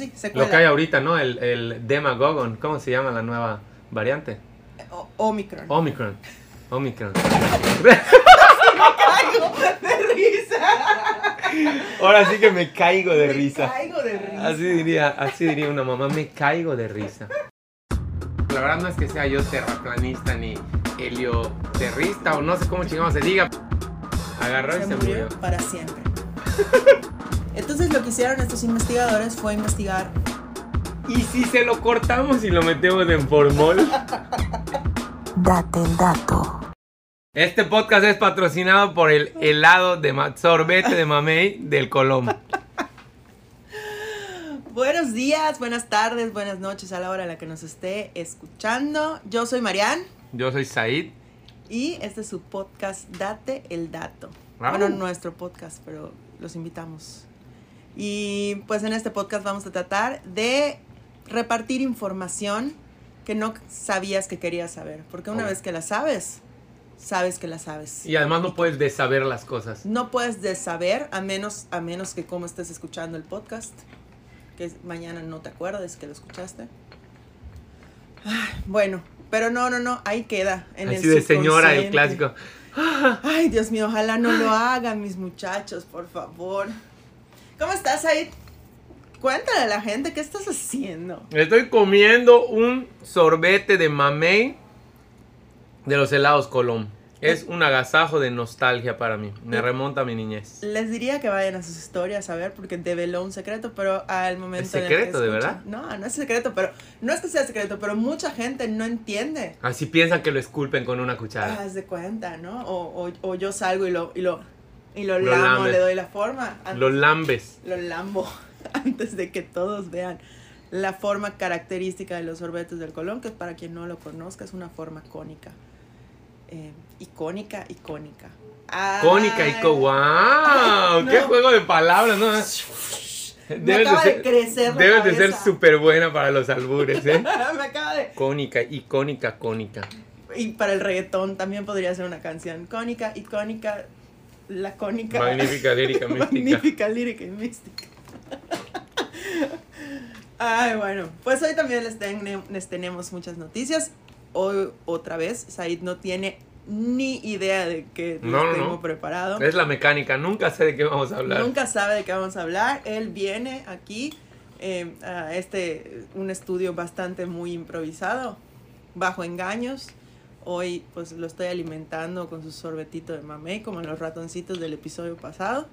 Sí, secuela. Lo que hay ahorita, ¿no? El, el Demagogon. ¿Cómo se llama la nueva variante? O- Omicron. Omicron. Omicron. caigo de risa. Ahora sí que me caigo de Me risa. caigo de risa. Así diría, así diría una mamá, me caigo de risa. La verdad no es que sea yo terraplanista ni helioterrista o no sé cómo chingamos se diga. Agarró y se se murió murió. para siempre. Entonces lo que hicieron estos investigadores fue investigar ¿Y si se lo cortamos y lo metemos en formol? Date el dato. Este podcast es patrocinado por el helado de sorbete de mamey del Colom. Buenos días, buenas tardes, buenas noches a la hora a la que nos esté escuchando. Yo soy Marianne Yo soy Said. y este es su podcast Date el Dato. Bueno, nuestro podcast, pero los invitamos. Y pues en este podcast vamos a tratar de repartir información que no sabías que querías saber. Porque una Oh. vez que la sabes, sabes que la sabes. Y además no puedes desaber las cosas. No puedes de saber a menos, a menos que como estés escuchando el podcast, que mañana no te acuerdes que lo escuchaste. Ay, bueno, pero no, no, no, ahí queda. En Así el de señora, el clásico. Ay, Dios mío, ojalá no lo hagan mis muchachos, por favor. ¿Cómo estás ahí? Cuéntale a la gente qué estás haciendo. Estoy comiendo un sorbete de mamey de los helados Colón. Es un agasajo de nostalgia para mí. Me remonta a mi niñez. Les diría que vayan a sus historias a ver porque develó un secreto, pero al momento ¿Es en el que secreto, de verdad? No, no es secreto, pero no es que sea secreto, pero mucha gente no entiende. Así piensan que lo esculpen con una cuchara. Haz de cuenta, ¿no? O, o, o yo salgo y lo, y lo, y lo, Lo lamo, le doy la forma. Antes, Lo lambes. lo lambo antes de que todos vean la forma característica de los sorbetes del Colón, que para quien no lo conozca es una forma cónica. Eh, icónica, icónica. Cónica y co. ¡Wow! ¡Qué No. juego de palabras! ¿no? Me Debes acaba de, ser- crecer la Debes de ser súper buena para los albures, ¿eh? Me acaba de... Cónica, icónica, cónica. Y para el reggaetón también podría ser una canción. Cónica, icónica, la cónica. Magnífica lírica mística. Magnífica lírica y mística. Ay, bueno, pues hoy también les, ten- les tenemos muchas noticias. Hoy, otra vez, Said no tiene ni idea de qué tengo no. preparado. Es la mecánica, nunca sé de qué vamos a hablar. Nunca sabe de qué vamos a hablar. Él viene aquí eh, a este, un estudio bastante muy improvisado, bajo engaños. Hoy pues lo estoy alimentando con su sorbetito de mamey, como los ratoncitos del episodio pasado.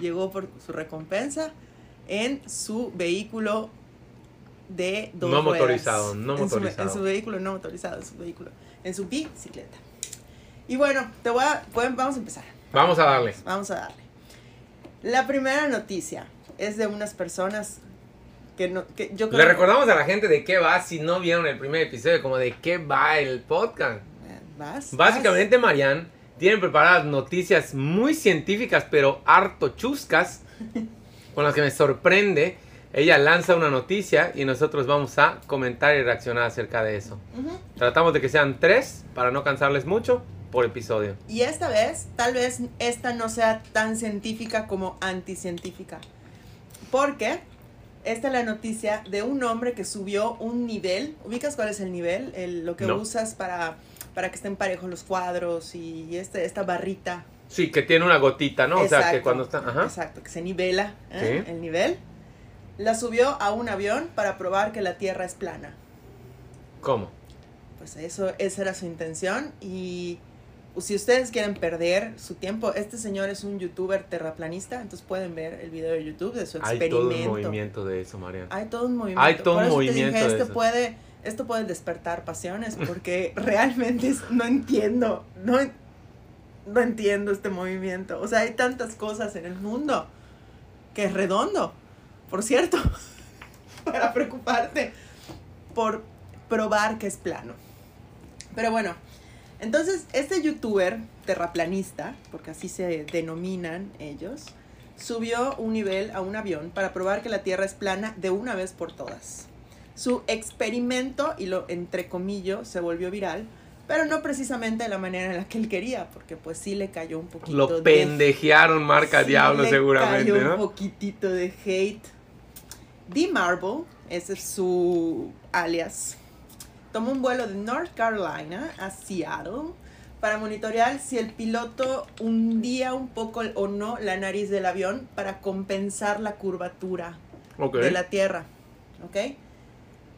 Llegó por su recompensa en su vehículo de dos No ruedas. motorizado, no En su- motorizado. en su vehículo no motorizado, en su vehículo, en su bicicleta. Y bueno, te voy a, vamos a empezar. Vamos a darle. Vamos a darle. La primera noticia es de unas personas que no que yo creo Le recordamos a la gente de qué va si no vieron el primer episodio, como de qué va el podcast. ¿Vas? Básicamente, Marianne tiene preparadas noticias muy científicas, pero harto chuscas, con las que me sorprende. Ella lanza una noticia y nosotros vamos a comentar y reaccionar acerca de eso. Tratamos de que sean tres, para no cansarles mucho, por episodio. Y esta vez, tal vez esta no sea tan científica como anticientífica. Porque esta es la noticia de un hombre que subió un nivel. ¿Ubicas cuál es el nivel? El- lo que No. usas para, para que estén parejos los cuadros y este, esta barrita. Sí, que tiene una gotita, ¿no? O sea, que cuando está... Ajá. Exacto, que se nivela ¿eh? Sí. el nivel. La subió a un avión para probar que la Tierra es plana. ¿Cómo? Pues eso, esa era su intención. Y si ustedes quieren perder su tiempo, este señor es un youtuber terraplanista, entonces pueden ver el video de YouTube de su Hay experimento. todo un movimiento de eso, Marianne. Hay todo un movimiento. Hay todo Por un eso te movimiento dije, de esto eso. puede, esto puede despertar pasiones, porque realmente es- no entiendo, no, no entiendo este movimiento. O sea, hay tantas cosas en el mundo que es redondo, por cierto, para preocuparte por probar que es plano. Pero bueno, entonces este youtuber terraplanista, porque así se denominan ellos, subió un nivel a un avión para probar que la Tierra es plana de una vez por todas. Su experimento, y lo entrecomillo, se volvió viral, pero no precisamente de la manera en la que él quería, porque pues sí le cayó un poquito Lo pendejearon marca sí Diablo le seguramente, cayó un poquitito de hate. D. Marble, ese es su alias, tomó un vuelo de North Carolina a Seattle para monitorear si el piloto hundía un poco o no la nariz del avión para compensar la curvatura Ok. de la Tierra. ¿Ok?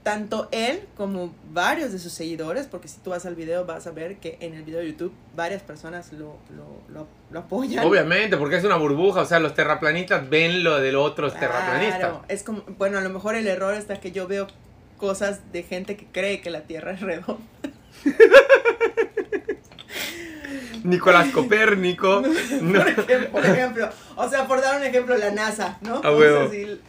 Tanto él como varios de sus seguidores, porque si tú vas al video vas a ver que en el video de YouTube varias personas lo, lo, lo- lo apoyan. Obviamente, porque es una burbuja. O sea, los terraplanistas ven lo de los otros terraplanistas. Claro, es como, bueno, a lo mejor el error está que yo veo cosas de gente que cree que la Tierra es redonda. Nicolás Copérnico. no. Por, ejemplo, por ejemplo, o sea, por dar un ejemplo, la NASA, ¿no? A O huevo. sea, sí,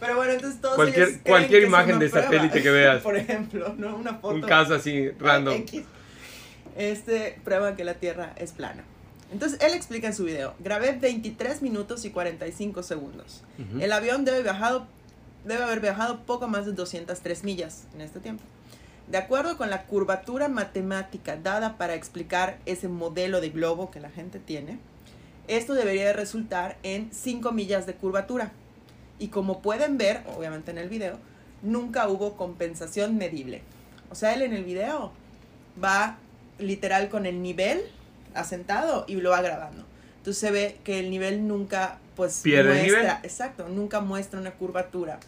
pero bueno, entonces todos Cualquier- ellos cualquier imagen de prueba. satélite que veas. Por ejemplo, ¿no? Una foto. Un caso así, random. X. Este prueba que la Tierra es plana. Entonces, él explica en su video, grabé 23 minutos y 45 segundos. Ujú. El avión debe, viajado, debe haber viajado poco más de 203 millas en este tiempo. De acuerdo con la curvatura matemática dada para explicar ese modelo de globo que la gente tiene, esto debería de resultar en 5 millas de curvatura. Y como pueden ver, obviamente en el video, nunca hubo compensación medible. O sea, él en el video va literal con el nivel asentado y lo va grabando. Entonces se ve que el nivel nunca pues Pierde muestra, nivel. exacto, nunca muestra una curvatura.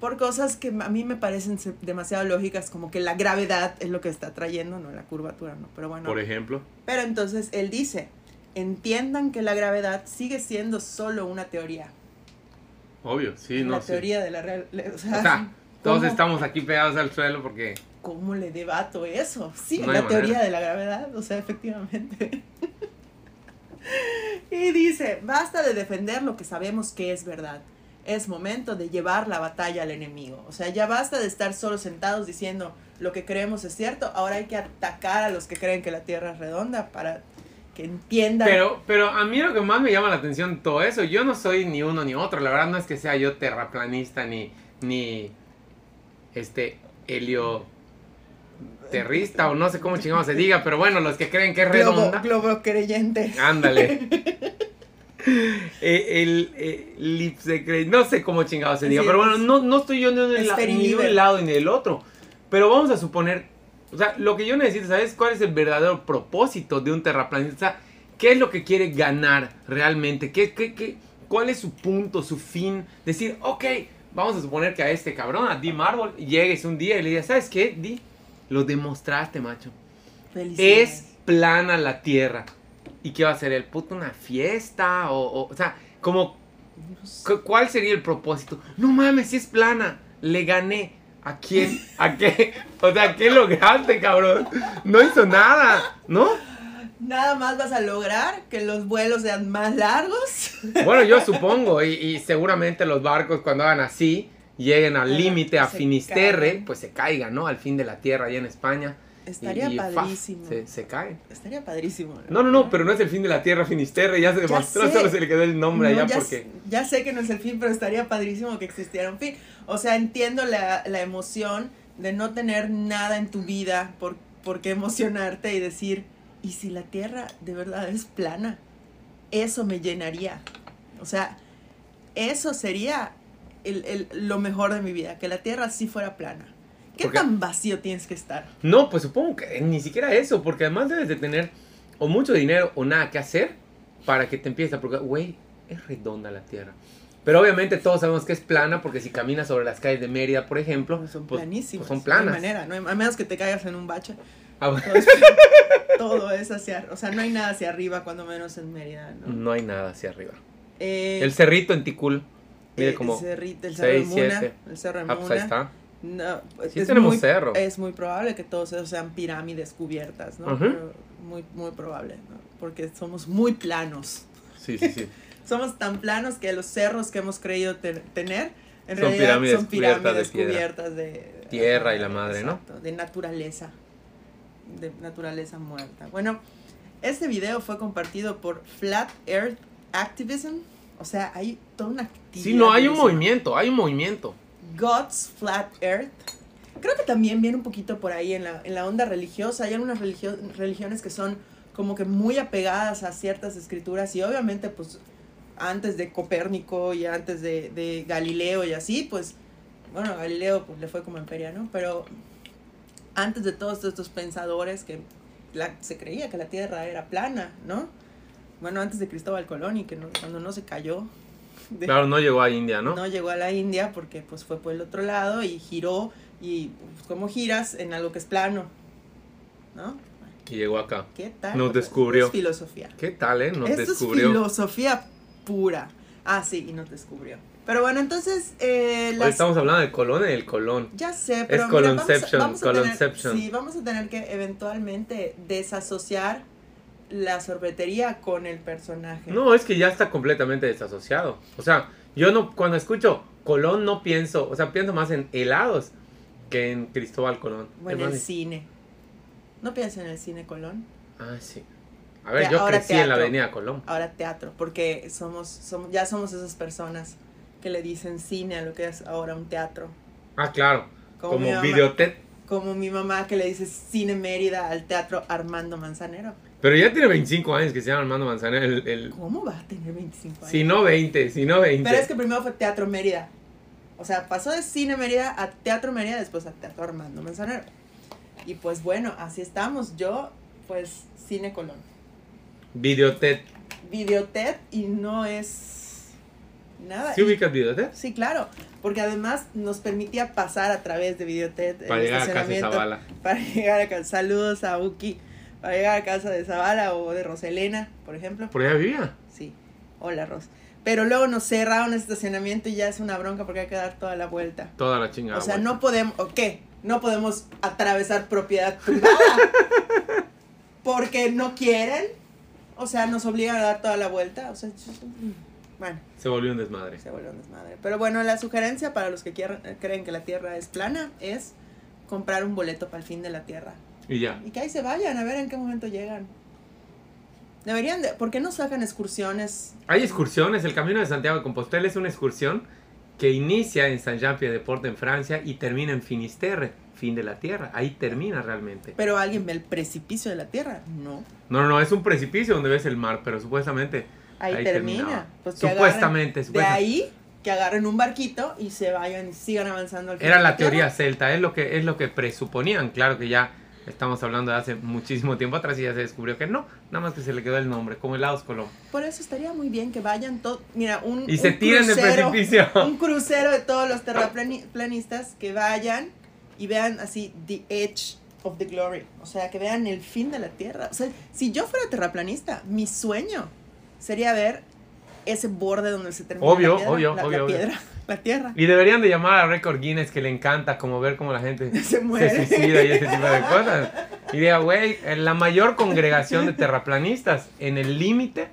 Por cosas que a mí me parecen demasiado lógicas, como que la gravedad es lo que está trayendo, no la curvatura, no. Pero bueno. Por ejemplo. Pero entonces él dice, entiendan que la gravedad sigue siendo solo una teoría. Obvio, sí, la no sé. teoría de la real... O sea, O sea, todos ¿cómo- estamos aquí pegados al suelo porque. ¿Cómo le debato eso? Sí, No la teoría de la gravedad, o sea, efectivamente. y dice, basta de defender lo que sabemos que es verdad. Es momento de llevar la batalla al enemigo. O sea, ya basta de estar solo sentados diciendo lo que creemos es cierto. Ahora hay que atacar a los que creen que la Tierra es redonda para que entiendan. Pero, pero a mí lo que más me llama la atención todo eso, yo no soy ni uno ni otro, la verdad no es que sea yo terraplanista ni, ni este helio terrista o no sé cómo chingado se diga, pero bueno, los que creen que es globo, redonda, globo creyente. ándale. Eh, el eh, lipsecre- no sé cómo chingado se diga, Sí, pero bueno, no, no estoy yo ni, de un la- ni de un lado ni del otro. Pero vamos a suponer, o sea, lo que yo necesito saber es cuál es el verdadero propósito de un terraplanista. ¿qué es lo que quiere ganar realmente? ¿Qué, qué, qué, ¿Cuál es su punto, su fin? Decir, ok, vamos a suponer que a este cabrón, a D. Marvel, llegues un día y le digas, ¿sabes qué, D? Lo demostraste, macho. Es plana la tierra. ¿Y qué va a hacer el puto? ¿Una fiesta? O, o, o sea, como, ¿cuál sería el propósito? No mames, si es plana. Le gané. ¿A quién? ¿A qué? O sea, ¿qué lograste, cabrón? No hizo nada, ¿no? Nada más vas a lograr que los vuelos sean más largos. Bueno, yo supongo, y, y seguramente los barcos cuando hagan así, lleguen al límite a Finisterre, pues se caigan, ¿no? Al fin de la tierra allá en España. Estaría padrísimo. Se, se caen. Estaría padrísimo. No, no, no, pero no es el fin de la tierra Finisterre, ya se demostró, sé. solo se le quedó el nombre No, allá ya, porque... ya sé que no es el fin, pero estaría padrísimo que existiera un fin. O sea, entiendo la, la emoción de no tener nada en tu vida por, por qué emocionarte y decir, ¿y si la Tierra de verdad es plana? Eso me llenaría. O sea, eso sería el, el- lo mejor de mi vida, que la Tierra sí fuera plana. ¿Qué Porque- tan vacío tienes que estar? No, pues supongo que ni siquiera eso, porque además debes de tener o mucho dinero o nada que hacer para que te empieces a preocupar, güey, es redonda la tierra. Pero obviamente todos sabemos que es plana porque si caminas sobre las calles de Mérida, por ejemplo, Son pues, planísimas. pues son No hay planas. manera, no hay- a menos que te caigas en un bache. Ah, bueno, Todo es, todo es hacia, o sea, no hay nada hacia arriba cuando menos en Mérida, ¿no? no hay nada hacia arriba. Eh, El cerrito en Ticul, mide eh, como el, cerrito, el cerro de Muna, el cerro de Ah, pues ahí Muna. está. No, pues, Sí es tenemos muy, cerro. Es muy probable que todos esos sean pirámides cubiertas, ¿no? Pero muy, muy probable, ¿no? Porque somos muy planos. Sí, sí, sí. Somos tan planos que los cerros que hemos creído te- tener, en Son realidad pirámides son cubiertas de pirámides cubiertas de... Tierra y la madre, ¿no? De naturaleza. De naturaleza muerta. Bueno, este video fue compartido por Flat Earth Activism. O sea, hay toda una actividad. Sí, no, hay un movimiento, hay un movimiento. God's Flat Earth. Creo que también viene un poquito por ahí en la, en la onda religiosa. Hay algunas religio- religiones que son como que muy apegadas a ciertas escrituras y obviamente pues antes de Copérnico y antes de, de Galileo y así, pues, bueno, Galileo pues, le fue como en feria, ¿no? Pero antes de todos estos pensadores que se creía que la Tierra era plana, ¿no? Bueno, antes de Cristóbal Colón y que no- cuando no se cayó, de- Claro, no llegó a India, ¿no? no llegó a la India porque pues fue por el otro lado y giró y pues, como giras en algo que es plano, ¿no? Y llegó acá. ¿Qué tal? Nos descubrió. Es filosofía. ¿Qué tal, eh? Nos Esto descubrió. es filosofía pura. Ah, sí, y nos descubrió. Pero bueno, entonces, eh, Hoy estamos hablando del Colón y del Colón. ya sé, pero Es mira, vamos a- Colonception, vamos a tener- Colonception. sí, vamos a tener que eventualmente desasociar la sorbetería con el personaje. No, es que ya está completamente desasociado. O sea, yo no, cuando escucho Colón no pienso, o sea, pienso más en helados que en Cristóbal Colón. o en Es el más- cine. No piensa en el cine Colón. Ah, sí. A ver, Ya, yo crecí en la avenida Colón. ahora teatro, porque somos, somos, ya somos esas personas que le dicen cine a lo que es ahora un teatro. Ah, claro. Como, Como videotet. como mi mamá que le dice cine Mérida al teatro Armando Manzanero. Pero ya tiene 25 años que se llama Armando Manzanero. El, el- ¿Cómo va a tener 25 años? si no 20, si no 20. Pero es que primero fue Teatro Mérida. O sea, pasó de Cine Mérida a Teatro Mérida, después a Teatro Armando Manzanero. Y pues bueno, así estamos. Yo, pues, Cine Colón. Videotet. Videotet y no es nada. ¿Sí ubicas Videotet? Sí, claro, porque además nos permitía pasar a través de Videotet el Para llegar a casa Zavala. Para llegar a casa. Saludos a Uki. Para llegar a casa de Zavala o de Roselena, por ejemplo. Por allá vivía. Sí. Hola, Ros. Pero luego nos cerraron el estacionamiento y ya es una bronca porque hay que dar toda la vuelta. Toda la chingada. o sea, vuelta. no podemos, ¿o qué? No podemos atravesar propiedad privada. porque no quieren. O sea, nos obligan a dar toda la vuelta. O sea, bueno, Se volvió un desmadre. se vuelve un desmadre. Pero bueno, la sugerencia para los que quieran- creen que la Tierra es plana es comprar un boleto para el fin de la Tierra. Y ya. Y que ahí se vayan a ver en qué momento llegan. Deberían de, ¿por qué no sacan excursiones? Hay excursiones. El Camino de Santiago de Compostela es una excursión que inicia en Saint-Jean-Pied-de-Port en Francia y termina en Finisterre, fin de la Tierra. Ahí termina realmente. Pero alguien ve el precipicio de la Tierra. No. No, no, no, es un precipicio donde ves el mar, pero supuestamente Ahí, Ahí termina. Pues Supuestamente, agarren- supuestamente. De ahí que agarren un barquito y se vayan y sigan avanzando al fin era de la Tierra. teoría celta, es lo que es lo que presuponían. Claro que ya estamos hablando de hace muchísimo tiempo atrás y ya se descubrió que no, nada más que se le quedó el nombre, como helados Colón. Por eso estaría muy bien que vayan todos. Mira, un. Y se tiren del crucero- precipicio. Un crucero de todos los terraplanistas que vayan y vean así The Edge of the Glory. O sea, que vean el fin de la Tierra. O sea, si yo fuera terraplanista, mi sueño sería ver ese borde donde se termina Obvio, la piedra. obvio, la, obvio, la obvio. La Tierra. Y deberían de llamar a Record Guinness que le encanta como ver cómo la gente Se muere. se suicida y ese tipo de cosas. Y diga, güey, en la mayor congregación de terraplanistas en el límite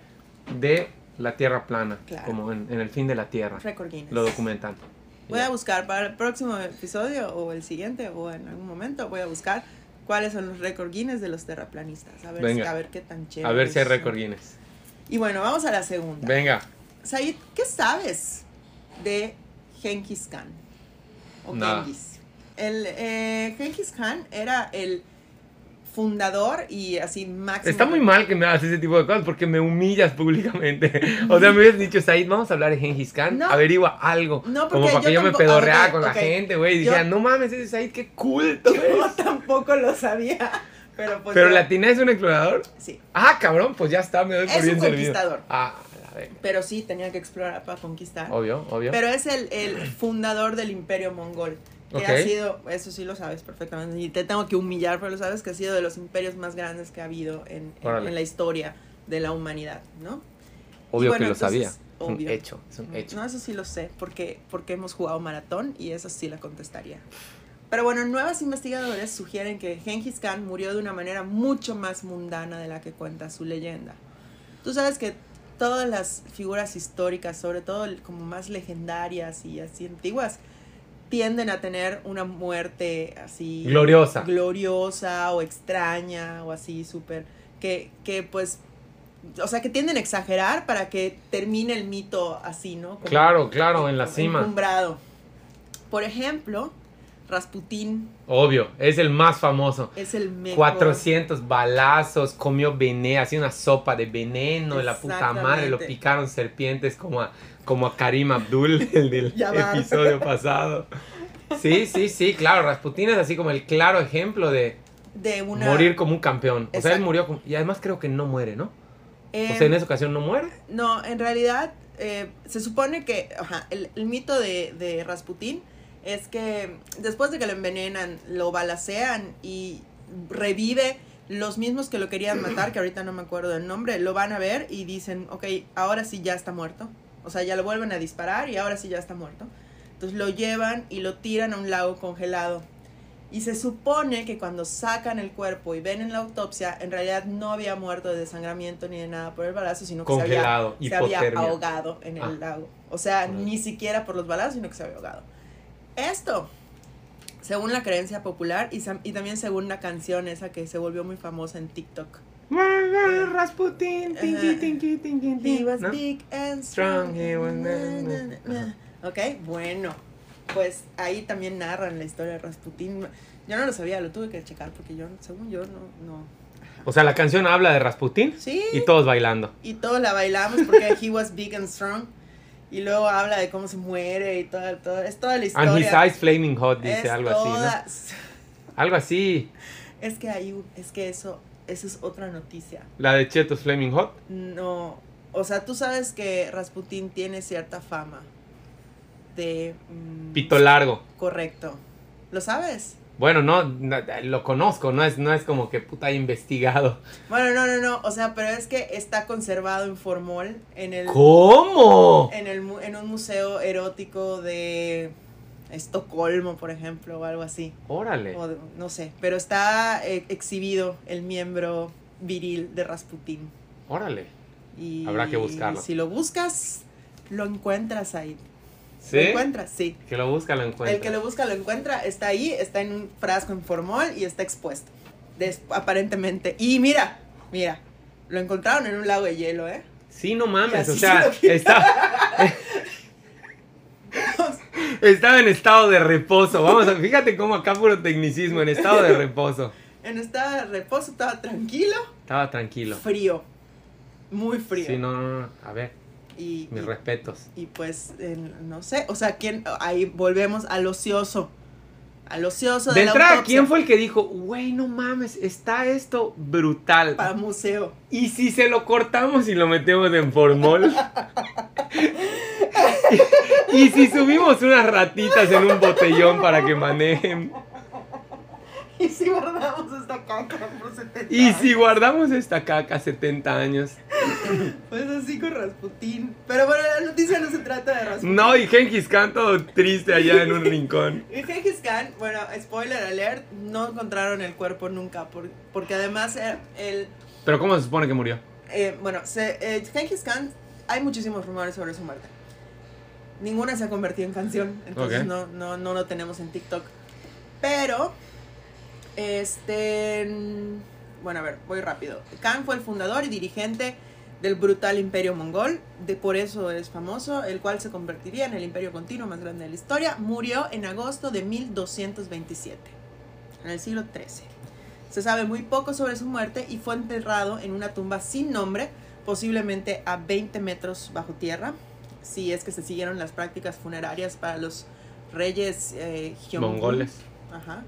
de la Tierra plana, Claro. como en, en el fin de la Tierra. Record Guinness. Lo documentan. Voy a buscar para el próximo episodio o el siguiente o en algún momento voy a buscar cuáles son los récord Guinness de los terraplanistas. A ver, si- Venga. a ver qué tan chévere. A ver si hay Record Guinness. Y bueno, vamos a la segunda. Venga. Said, ¿qué sabes de Genghis Khan? O Nada. Genghis. El eh, Genghis Khan era el fundador y así máximo. Está muy mal que me hagas ese tipo de cosas porque me humillas públicamente. O sea, me hubieras dicho, Said, vamos a hablar de Genghis Khan, No. averigua algo. No, Como porque para que yo yo me ok, con la gente, güey. Y Yo- dijera, no mames, ese Said, qué culto Yo es. tampoco lo sabía. Pero pues. Pero yo- Latina es un explorador. Sí. Ah, cabrón, pues ya está, me doy por Es bien un conquistador. Ah, Pero sí, tenía que explorar para conquistar. Obvio, obvio. Pero es el, el fundador del imperio mongol. Que Ok. ha sido, eso sí lo sabes perfectamente, y te tengo que humillar, pero lo sabes que ha sido de los imperios más grandes que ha habido en, en- en la historia de la humanidad, ¿no? obvio bueno, que lo sabía. entonces, Es un obvio. hecho, es un hecho. No, eso sí lo sé, porque, porque hemos jugado maratón y eso sí la contestaría. Pero bueno, nuevos investigadores sugieren que Genghis Khan murió de una manera mucho más mundana de la que cuenta su leyenda. Tú sabes que todas las figuras históricas, sobre todo como más legendarias y así antiguas, tienden a tener una muerte así Gloriosa. gloriosa o extraña o así súper que, que pues o sea que tienden a exagerar para que termine el mito así no Como Claro, claro, en la cima. encumbrado. por ejemplo Rasputín Obvio, es el más famoso. es el mejor. 400 balazos, comió veneno, hacía una sopa de veneno, la puta madre, lo picaron serpientes como a, como a Karim Abdul, el del episodio pasado. Sí, sí, sí, claro, Rasputin es así como el claro ejemplo de De una. morir como un campeón. O sea, él murió como- y además creo que no muere, ¿no? eh, O sea, en esa ocasión no muere. No, en realidad eh, se supone que ajá, el, el mito de, de Rasputín es que después de que lo envenenan, lo balacean y revive los mismos que lo querían matar, que ahorita no me acuerdo del nombre, lo van a ver y dicen, ok, ahora sí ya está muerto. O sea, ya lo vuelven a disparar y ahora sí ya está muerto. Entonces lo llevan y lo tiran a un lago congelado. Y se supone que cuando sacan el cuerpo y ven en la autopsia, en realidad no había muerto de desangramiento ni de nada por el balazo, sino que se había se ahogado en el Ah. lago. O sea, ni siquiera por los balazos, sino que se había ahogado. Esto, según la creencia popular y, también según una canción esa que se volvió muy famosa en TikTok. Rasputin, tinky, tinky, tinky, He was big and strong. Strong, he was- na, na, na, na. Ok, bueno. Pues ahí también narran la historia de Rasputín. Yo no lo sabía, lo tuve que checar porque yo, según yo, no. no. Ajá. O sea, la canción habla de Rasputin Sí. y todos bailando. Y todos la bailamos porque he was big and strong. Y luego habla de cómo se muere y toda, toda, es toda la historia. And his eyes flaming hot, dice Es algo así, Algo así. Es que hay un- es que eso, eso es otra noticia. La de Chetos Flaming Hot. No, o sea, tú sabes que Rasputín tiene cierta fama de... mm, Pito largo. Correcto. ¿Lo sabes? Bueno, no, no, lo conozco, no es, no es como que puta he investigado. Bueno, no, no, no, o sea, pero es que está conservado en formol en el... ¿Cómo? En, el, en un museo erótico de Estocolmo, por ejemplo, o algo así. Órale. O no sé, pero está eh, exhibido el miembro viril de Rasputín. Órale. Y Habrá que buscarlo. Si lo buscas, lo encuentras ahí. ¿Sí? ¿Lo encuentras? Sí. Que lo busca, lo encuentra. El que lo busca lo encuentra, está ahí, está en un frasco en formol y está expuesto. Des- aparentemente. Y mira, mira, lo encontraron en un lago de hielo, ¿eh? Sí, no mames, o sea, se está... Estaba en estado de reposo. Vamos a, fíjate cómo acá puro tecnicismo, en estado de reposo. En estado de reposo estaba tranquilo, Estaba tranquilo. frío. Muy frío. Sí, no, no, no. A ver, y, mis y- respetos. y pues, eh, no sé, o sea, ¿quién? ahí volvemos al ocioso. Al ocioso de, De la entrada, ¿quién fue el que dijo, güey, no mames, está esto brutal? Para museo. ¿Y si se lo cortamos y lo metemos en formol? ¿Y, y si subimos unas ratitas en un botellón para que manejen? Y si guardamos esta caca por 70 ¿Y si años? guardamos esta caca 70 años? Pues así con Rasputín. Pero bueno, la noticia no se trata de Rasputín. No, y Genghis Khan todo triste allá en un rincón. Y Genghis Khan, bueno, spoiler alert, no encontraron el cuerpo nunca, por- porque además eh, el, Pero ¿cómo se supone que murió? eh, bueno, se, eh, Genghis Khan, hay muchísimos rumores sobre su muerte. Ninguna se ha convertido en canción, entonces no, no, no lo tenemos en TikTok. Pero, este, bueno, a ver, voy rápido. Khan fue el fundador y dirigente del brutal imperio mongol, de por eso es famoso, el cual se convertiría en el imperio continuo más grande de la historia. Murió en agosto de 1227, en el siglo XIII. Se sabe muy poco sobre su muerte y fue enterrado en una tumba sin nombre, posiblemente a 20 metros bajo tierra, si es que se siguieron las prácticas funerarias para los reyes eh. Mongoles. Ajá.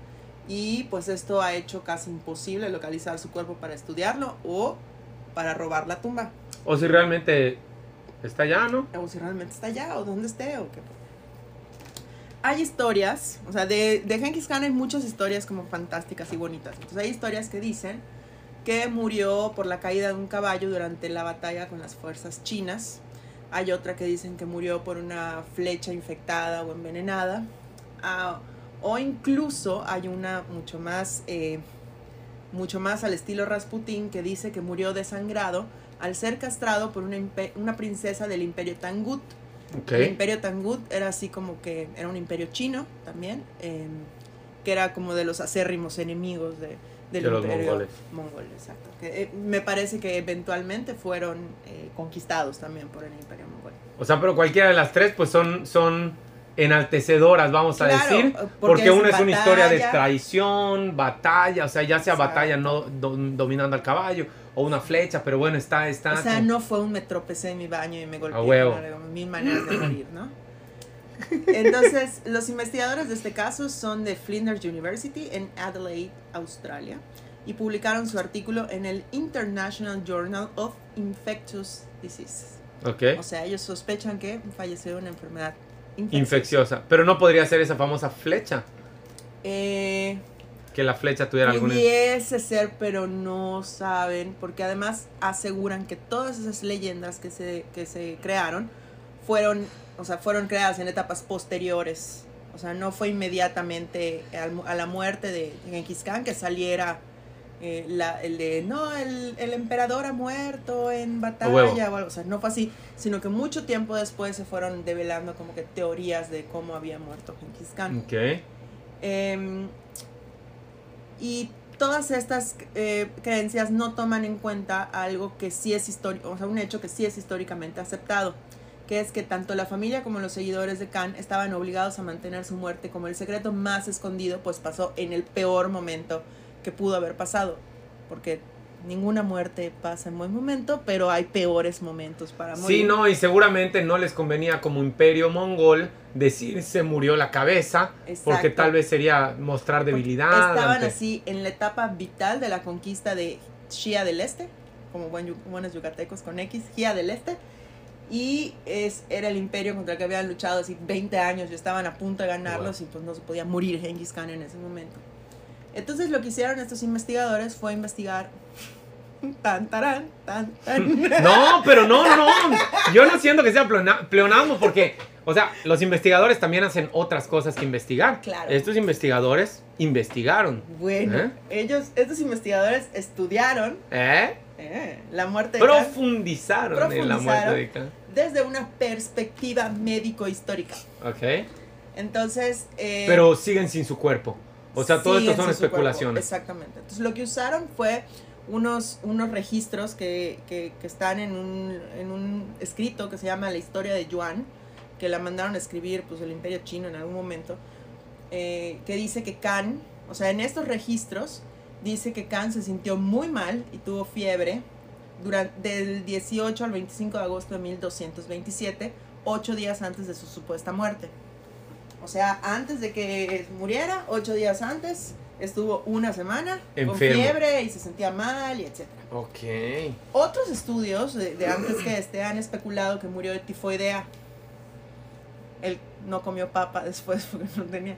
Y pues esto ha hecho casi imposible localizar su cuerpo para estudiarlo o para robar la tumba. O si realmente está allá, ¿no? O si realmente está allá o dónde esté o qué. Hay historias, o sea, de, de Genghis Khan hay muchas historias como fantásticas y bonitas. Entonces hay historias que dicen que murió por la caída de un caballo durante la batalla con las fuerzas chinas. Hay otra que dicen que murió por una flecha infectada o envenenada. Ah, o incluso hay una mucho más, eh, mucho más al estilo Rasputín que dice que murió desangrado al ser castrado por una, una princesa del imperio Tangut. El imperio Tangut era así como que era un imperio chino también, eh, que era como de los acérrimos enemigos de, del De los imperio mongoles. mongol, exacto. Que, eh, me parece que eventualmente fueron eh, conquistados también por el imperio mongol. O sea, pero cualquiera de las tres, pues son, son enaltecedoras, vamos a decir, porque porque, una es una historia de traición, batalla, o sea, ya sea batalla no do- dominando al caballo o una flecha, pero bueno, está está O sea, como- no fue un me tropecé en mi baño y me golpeé. huevo. mil maneras de morir, ¿no? Entonces, los investigadores de este caso son de Flinders University en Adelaide, Australia, y publicaron su artículo en el International Journal of Infectious Diseases. Ok. O sea, ellos sospechan que falleció de una enfermedad infecciosa. infecciosa, pero no podría ser esa famosa flecha, Eh, que la flecha tuviera algún Pudiese ser, pero no saben, porque además aseguran que todas esas leyendas que se, que se crearon fueron, o sea, fueron creadas en etapas posteriores. O sea, no fue inmediatamente a la muerte de Genghis Khan que saliera eh, la- el de, no, el, el emperador ha muerto en batalla huevo. o algo. O sea, no fue así, sino que mucho tiempo después se fueron develando como que teorías de cómo había muerto Genghis Khan. Ok. Em, y todas estas eh, creencias no toman en cuenta algo que sí es histórico, o sea, un hecho que sí es históricamente aceptado, que es que tanto la familia como los seguidores de Khan estaban obligados a mantener su muerte como el secreto más escondido, pues pasó en el peor momento que pudo haber pasado, porque ninguna muerte pasa en buen momento, pero hay peores momentos para morir. Sí, no, y seguramente no les convenía como imperio mongol decir se murió la cabeza, porque tal vez sería mostrar Porque debilidad. Estaban ante- así en la etapa vital de la conquista de Xia del Este, como buen buenos yucatecos con X, Xia del Este. Y es, era el imperio contra el que habían luchado así 20 años y estaban a punto de ganarlos y pues no se podía morir Genghis Khan en ese momento. Entonces lo que hicieron estos investigadores fue investigar tan tarán, tan tan. No, pero no, no, no. Yo no siento que sea pleona- pleonasmo porque, o sea, los investigadores también hacen otras cosas que investigar. Claro. Estos investigadores investigaron. Bueno, ¿Eh? ellos, estos investigadores estudiaron ¿Eh? eh, la muerte de Khan Profundizaron, en la muerte de Khan. desde una perspectiva médico-histórica. Ok. Entonces, eh, Pero siguen sin su cuerpo. O sea, todo esto son especulaciones. Exactamente. Entonces, lo que usaron fue unos, unos registros que, que- que están en un, en un escrito que se llama La historia de Yuan, que la mandaron a escribir pues, el imperio chino en algún momento, eh, que dice que Khan, o sea, en estos registros, dice que Khan se sintió muy mal y tuvo fiebre durante, del 18 al 25 de agosto de 1227, ocho días antes de su supuesta muerte. O sea, antes de que muriera, ocho días antes, estuvo una semana con fiebre y se sentía mal y etcétera. Ok. Otros estudios de, de antes que este han especulado que murió de tifoidea. Él no comió papa después porque no tenía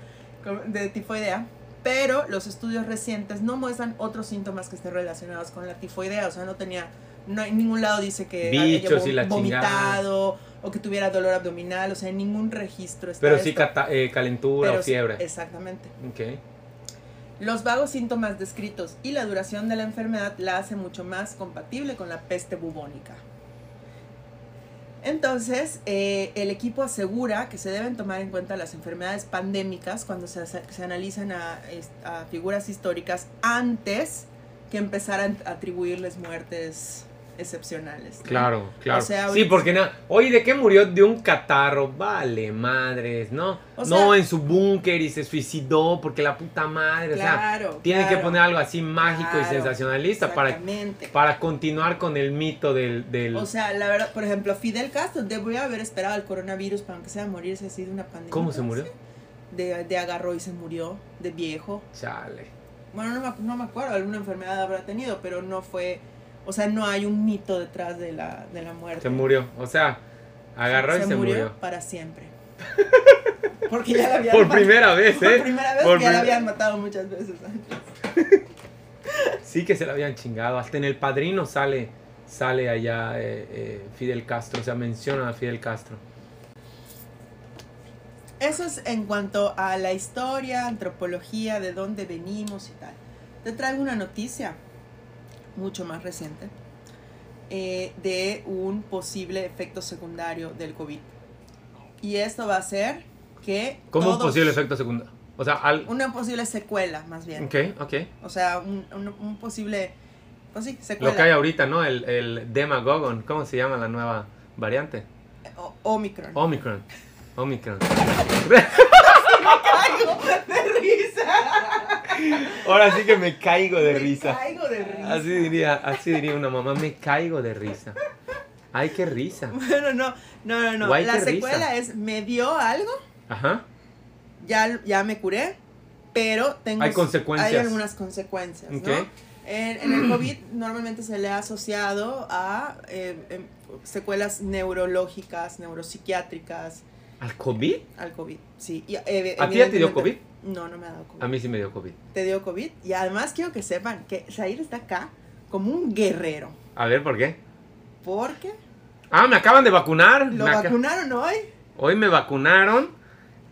de tifoidea. Pero los estudios recientes no muestran otros síntomas que estén relacionados con la tifoidea. O sea, no tenía, no en ningún lado dice que Bichos haya y la vomitado o que tuviera dolor abdominal. O sea, en ningún registro está Pero sí esto. eh, calentura Pero o sí, fiebre. Exactamente. Los vagos síntomas descritos y la duración de la enfermedad la hace mucho más compatible con la peste bubónica. Entonces, eh, el equipo asegura que se deben tomar en cuenta las enfermedades pandémicas cuando se, se analizan a, a figuras históricas antes que empezaran a atribuirles muertes excepcionales. ¿no? Claro, claro. O sea, sí, porque nada. Oye, ¿de qué murió? De un catarro. Vale, madres, ¿no? O no en su búnker y se suicidó porque la puta madre. o sea, Claro, tiene que claro. poner algo así mágico y Claro, sensacionalista para, para continuar con el mito del. del- O sea, la verdad, por ejemplo, Fidel Castro debería haber esperado el coronavirus para aunque sea morirse así de una pandemia. ¿Cómo se murió? De, de agarró y se murió, de viejo. Chale. Bueno, no me, no me acuerdo, alguna enfermedad habrá tenido, pero no fue, o sea, no hay un mito detrás de la, de la muerte. Se murió. O sea, agarró y se murió. para siempre. Porque ya la habían Por matado- primera vez, Por ¿eh? primera vez Por ya la habían matado muchas veces antes. Sí que se la habían chingado. Hasta en el padrino sale, sale allá eh, eh, Fidel Castro. O sea, mencionan a Fidel Castro. Eso es en cuanto a la historia, antropología, de dónde venimos y tal. Te traigo una noticia mucho más reciente eh, de un posible efecto secundario del COVID. Y esto va a ser que... Como un posible efecto secundario. O sea, al. Una posible secuela, más bien. Ok, ok. O sea, un, un- un posible... Pues sí, secuela. Lo que hay ahorita, ¿no? El, el Demagogon. ¿Cómo se llama la nueva variante? O- Omicron. Omicron. Omicron. Caigo de risa. Ahora sí que me caigo de Me risa. Caigo de risa. Así diría, así diría una mamá, me caigo de risa. Ay, qué risa. Bueno, no, no, no, no. Guay, La secuela risa. es, me dio algo, Ajá. ya, ya me curé, pero tengo... Hay consecuencias. Hay algunas consecuencias, Ok. ¿no? En, en el COVID normalmente se le ha asociado a eh, em, secuelas neurológicas, neuropsiquiátricas ¿Al COVID? al COVID. Sí. y, eh, ¿A ti ya te dio COVID? No, no me ha dado COVID. A mí sí me dio COVID. Te dio COVID. Y además quiero que sepan que Shair está acá como un guerrero. A ver, ¿por qué? Porque Ah, me acaban de vacunar. lo Me vacunaron hoy. Hoy me vacunaron.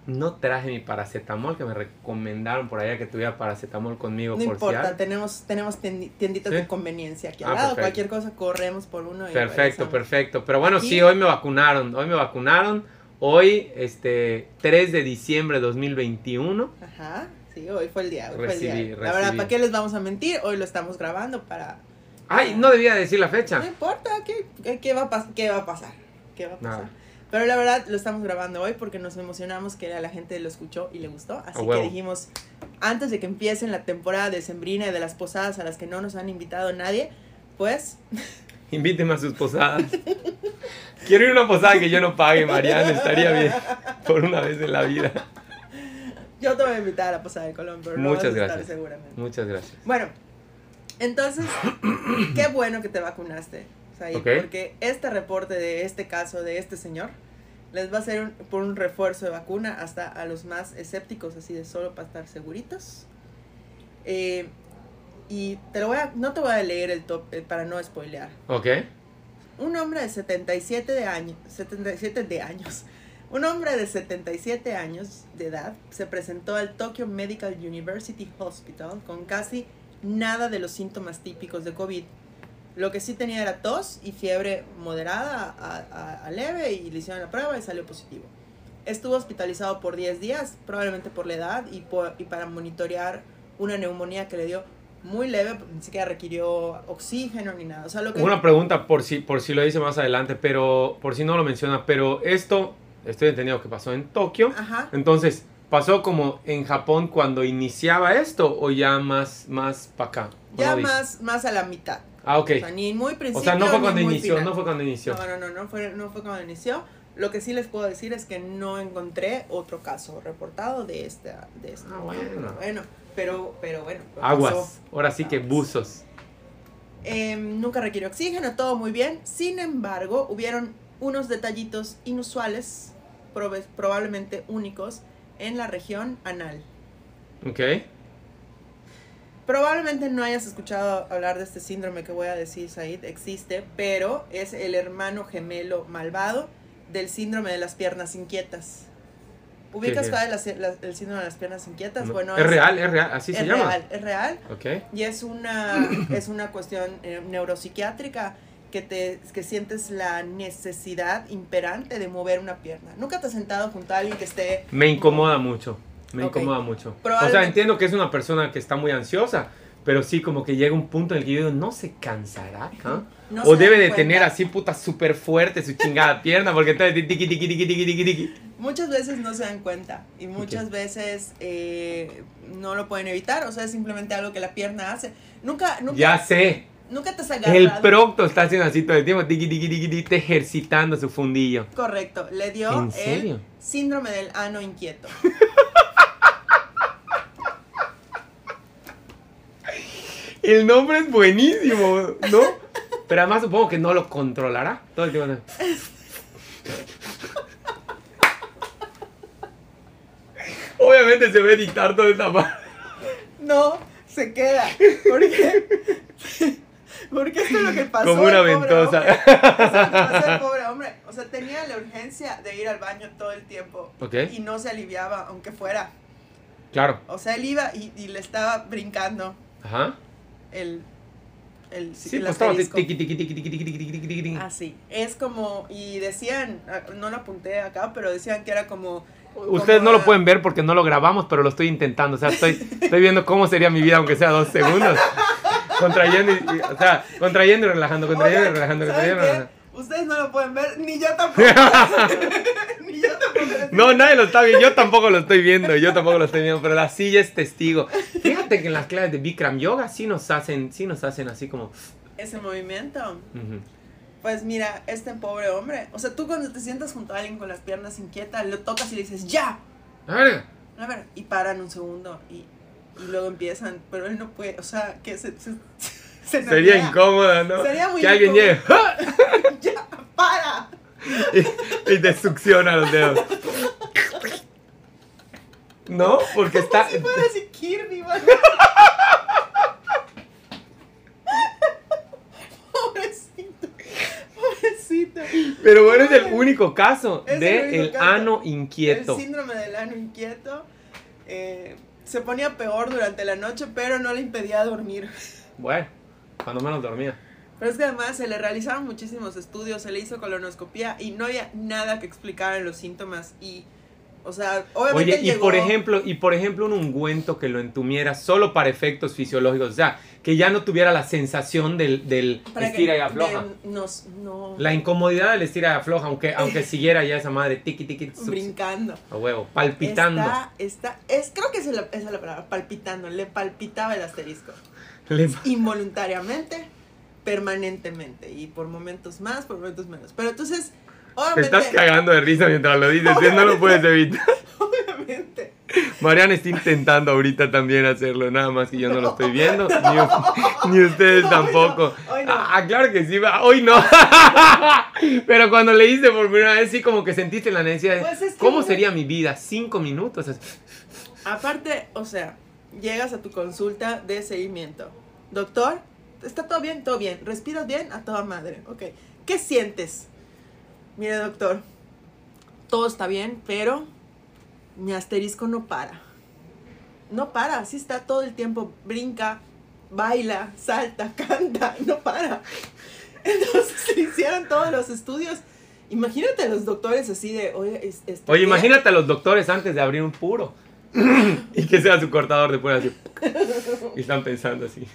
No traje mi paracetamol, que me recomendaron por allá que tuviera paracetamol conmigo No por importa, si tenemos, tenemos tienditas ¿Sí? de conveniencia aquí al Ah, lado. perfecto. Cualquier cosa corremos por uno. y Perfecto, regresamos. perfecto. Pero bueno, sí, hoy me vacunaron. Hoy me vacunaron. Hoy, este, 3 de diciembre de 2021. Ajá, sí, hoy fue el día. Hoy fue el día. Recibí, La verdad, recibí. ¿para qué les vamos a mentir? Hoy lo estamos grabando para... Ay, no debía decir la fecha. No importa, ¿qué, qué, va, a qué va a pasar? ¿Qué va a pasar? Nada. Pero la verdad lo estamos grabando hoy porque nos emocionamos que a la gente lo escuchó y le gustó. Así que dijimos, antes de que empiecen la temporada de Sembrina y de las posadas a las que no nos han invitado nadie, pues Invíteme a sus posadas. Quiero ir a una posada que yo no pague, Mariana. Estaría bien. Por una vez en la vida. yo te voy a invitar a la posada de Colón, pero no Muchas vas a estar gracias. seguramente. Muchas gracias. Bueno, entonces, qué bueno que te vacunaste, Said, porque este reporte de este caso de este señor les va a ser un- por un refuerzo de vacuna hasta a los más escépticos, así de solo para estar seguritos. Eh, y te lo voy a, no te voy a leer el top eh, para no spoilear. ¿Ok? Un hombre de 77 de años, 77 de años. Un hombre de 77 años de edad se presentó al Tokyo Medical University Hospital con casi nada de los síntomas típicos de COVID. Lo que sí tenía era tos y fiebre moderada a, a- a leve y le hicieron la prueba y salió positivo. Estuvo hospitalizado por 10 días, probablemente por la edad y, por- y para monitorear una neumonía que le dio muy leve, ni siquiera requirió oxígeno ni nada. O sea, lo que Una pregunta por si, por si lo dice más adelante, pero por si no lo menciona, pero esto, estoy entendido que pasó en Tokio. Ajá. Entonces, ¿pasó como en Japón cuando iniciaba esto o ya más, más para acá? ¿O Ya más, más a la mitad. Ah, ok. O sea, ni muy principio. O sea, no fue cuando inició, final. no fue cuando inició. No, no, no, no fue, no fue cuando inició. Lo que sí les puedo decir es que no encontré otro caso reportado de esta. De esto. Ah, bueno. Bueno, pero, pero bueno. Aguas. pasó. Ahora sí que buzos. Em, nunca requirió oxígeno, todo muy bien. Sin embargo, hubieron unos detallitos inusuales, probe- probablemente únicos, en la región anal. Ok. Probablemente no hayas escuchado hablar de este síndrome que voy a decir, Said, existe, pero es el hermano gemelo malvado del síndrome de las piernas inquietas. ¿Ubicas cuál es el síndrome de las piernas inquietas? No. Bueno, es real, es real, así es se llama. real, es real y es una, es una cuestión eh, neuropsiquiátrica que, te, que sientes la necesidad imperante de mover una pierna. Nunca te has sentado junto a alguien que esté Me incomoda mucho. Me Ok. incomoda mucho. O sea, entiendo que es una persona que está muy ansiosa, pero sí como que llega un punto en el que yo digo, ¿no se cansará? ah? No o se debe de cuenta. tener así puta súper fuerte su chingada pierna, porque está de tiqui, tiqui, tiqui, tiqui, tiqui, tiqui. Muchas veces no se dan cuenta y muchas Ok. veces eh, no lo pueden evitar, o sea, es simplemente algo que la pierna hace. Nunca, nunca, Ya sé. nunca te has agarrado. El procto está haciendo así todo el tiempo, tiqui, tiqui, tiqui, tiqui, ejercitando su fundillo. Correcto, le dio ¿En serio? el síndrome del ano inquieto. El nombre es buenísimo, ¿no? Pero además supongo que no lo controlará todo el tiempo. Obviamente se ve dictar toda esta parte. No, se queda. ¿Por qué? Porque esto es lo que pasó. Como una pobre ventosa. hombre. Eso es lo que pasó al pobre hombre. O sea, tenía la urgencia de ir al baño todo el tiempo. Ok. Y no se aliviaba, aunque fuera. Claro. O sea, él iba y, y le estaba brincando Ajá el el, sí, pues, el pues Así. Es como, y decían, ah, no lo apunté acá, pero decían que era como... Ustedes no lo pueden ver porque no lo grabamos, pero lo estoy intentando. O sea, estoy, estoy viendo cómo sería mi vida, aunque sea dos segundos. contrayendo y, y, o sea, contrayendo y relajando, contrayendo y relajando, contrayendo y relajando. Ustedes no lo pueden ver, ni yo tampoco. ni yo tampoco. No, nadie lo está viendo. Yo tampoco lo estoy viendo. Yo tampoco lo estoy viendo. Pero la silla es testigo. Fíjate que en las clases de Bikram Yoga sí nos hacen, sí nos hacen así como. Ese movimiento. Pues mira, este pobre hombre. O sea, tú cuando te sientas junto a alguien con las piernas inquietas, lo tocas y le dices, ¡ya! A ver, A ver, y paran un segundo y, y luego empiezan, pero él no puede, o sea, que se, se, se Sería nervia. incómodo, ¿no? Sería muy que alguien llegue incómodo. ¡Ya! ¡Para! y, y te succiona los dedos. ¿No? Porque está. Si fuera así Kirby. Pobrecito. Pobrecito. Pero bueno, es el único caso Es de el caso. ano inquieto. El síndrome del ano inquieto eh, se ponía peor durante la noche, pero no le impedía dormir. Bueno, cuando menos dormía. Pero es que además se le realizaron muchísimos estudios, se le hizo colonoscopía y no había nada que explicar en los síntomas. Y, o sea, obviamente Oye, y llegó- por ejemplo, y por ejemplo un ungüento que lo entumiera solo para efectos fisiológicos, o sea, que ya no tuviera la sensación del, del para que- estira y afloja. de- nos- no, La incomodidad del estira y afloja, aunque, aunque siguiera ya esa madre tiqui tiqui suc- brincando. a huevo, palpitando. Está, está, es, creo que esa es, la, esa es la palabra, palpitando. Le palpitaba el asterisco. Le- Involuntariamente, permanentemente. Y por momentos más, por momentos menos. Pero entonces, Te obviamente. estás cagando de risa mientras lo dices, no lo puedes evitar. obviamente. Mariana está intentando ahorita también hacerlo, nada más que yo no lo estoy viendo, ni, ustedes no, tampoco. hoy. Ah, claro que sí, hoy no. Pero cuando le hice por primera vez, sí como que sentiste la necesidad de, Pues es que ¿cómo sería mi vida? Cinco minutos. Aparte, o sea, llegas a tu consulta de seguimiento. Doctor, ¿está todo bien? Todo bien. ¿Respiras bien? A toda madre. Ok. ¿Qué sientes? Mire, doctor, todo está bien, pero mi asterisco no para. No para, así está todo el tiempo. Brinca, baila, salta, canta, no para. Entonces se hicieron todos los estudios. Imagínate a los doctores así de, oye, es- este, Oye, imagínate a los doctores antes de abrir un puro. Y que sea su cortador de puras así. Y están pensando así.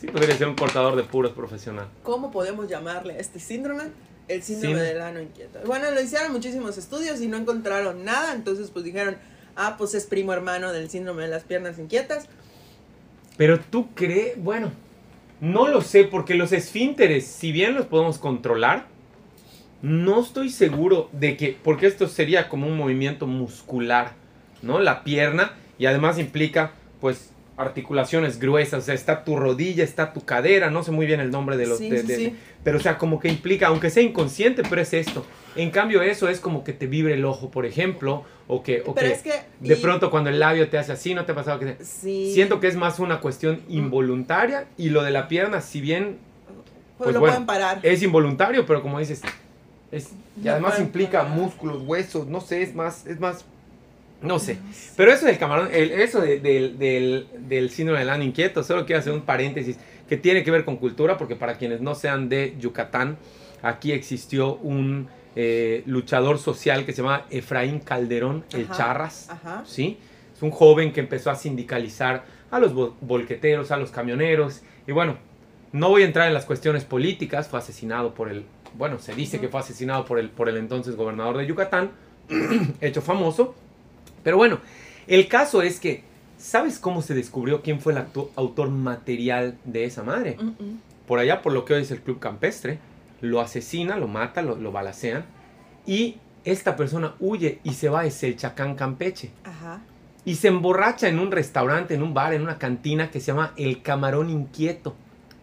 Sí, podría ser un cortador de puros profesional. ¿Cómo podemos llamarle a este síndrome? El síndrome Sí. del ano inquieto. Bueno, lo hicieron muchísimos estudios y no encontraron nada, entonces pues dijeron, ah, pues es primo hermano del síndrome de las piernas inquietas. Pero tú crees, bueno, no lo sé, porque los esfínteres, si bien los podemos controlar, no estoy seguro de que, porque esto sería como un movimiento muscular, ¿no? La pierna, y además implica, pues, articulaciones gruesas, o sea, está tu rodilla, está tu cadera, no sé muy bien el nombre de los... Sí, de- sí, de- sí. Pero, o sea, como que implica, aunque sea inconsciente, pero es esto. En cambio, eso es como que te vibre el ojo, por ejemplo, o que, o Pero que es que... de y- pronto cuando el labio te hace así, ¿no te ha pasado que... Sí. Siento que es más una cuestión involuntaria y lo de la pierna, si bien Pues, pues lo bueno, pueden parar. es involuntario, pero como dices, es, y además implica músculos, huesos, no sé, es más, es más, no sé. Pero eso del camarón, el- eso de- del, del, del síndrome del ano inquieto, solo quiero hacer un paréntesis que tiene que ver con cultura, porque para quienes no sean de Yucatán, aquí existió un eh, luchador social que se llama Efraín Calderón, el Ajá. Charras. Ajá. ¿sí? Es un joven que empezó a sindicalizar a los vol- volqueteros, a los camioneros. Y bueno, no voy a entrar en las cuestiones políticas, fue asesinado por el, bueno, se dice que fue asesinado por el, por el entonces gobernador de Yucatán, hecho famoso. Pero bueno, el caso es que, ¿sabes cómo se descubrió quién fue el autor material de esa madre? Mm, mm. por allá por lo que hoy es el Club Campestre, lo asesina, lo mata, lo, lo balacean, y esta persona huye y se va a Selchacán, Campeche. Ajá. Y se emborracha en un restaurante, en un bar, en una cantina que se llama El Camarón Inquieto.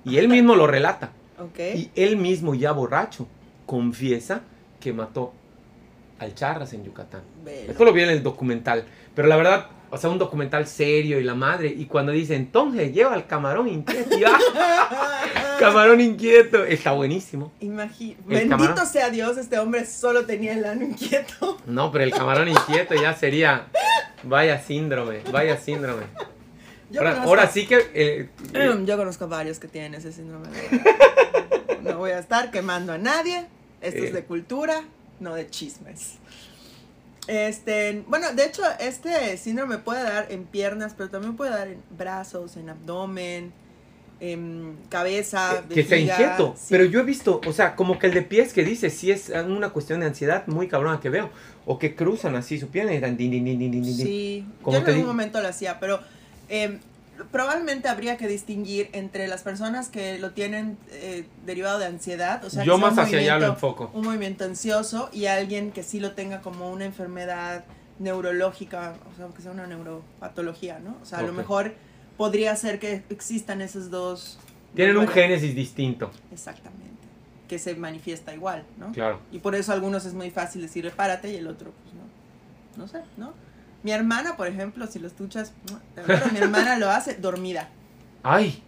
Y él mismo lo relata. Y él mismo, ya borracho, confiesa que mató al Charras en Yucatán. Velo. Esto lo vi en el documental. Pero la verdad, o sea, un documental serio y la madre. Y cuando dice, entonces lleva al camarón inquieto. y, ¡ah! camarón inquieto. Está buenísimo. Imagi- El Bendito camarón. sea Dios, este hombre solo tenía el ano inquieto. No, pero el camarón inquieto ya sería. Vaya síndrome, vaya síndrome. Yo Ahora, conozco- ahora sí que. eh, eh, Yo conozco varios que tienen ese síndrome. No voy a estar quemando a nadie. Esto Eh. es de cultura, no de chismes. Este, bueno, de hecho, este síndrome puede dar en piernas, pero también puede dar en brazos, en abdomen, em, cabeza, Eh, que vejiga, inquieto. sí. Pero yo he visto, o sea, como que el de pies que dice, sí es una cuestión de ansiedad muy cabrona que veo. O que cruzan así su pierna y dan din, din, din, din, din. Sí, Como yo en algún momento lo hacía, pero em, probablemente habría que distinguir entre las personas que lo tienen eh, derivado de ansiedad, o sea, que yo sea más un hacia allá lo movimiento- enfoco. un movimiento ansioso y alguien que sí lo tenga como una enfermedad neurológica, o sea, que sea una neuropatología, ¿no? O sea, a lo mejor podría ser que existan esos dos. Tienen un génesis distinto, Exactamente. Que se manifiesta igual, ¿no? claro. Y por eso a algunos es muy fácil decir repárate y el otro, pues no. No sé, ¿no? Mi hermana, por ejemplo, si lo escuchas, mi hermana lo hace dormida. Ay,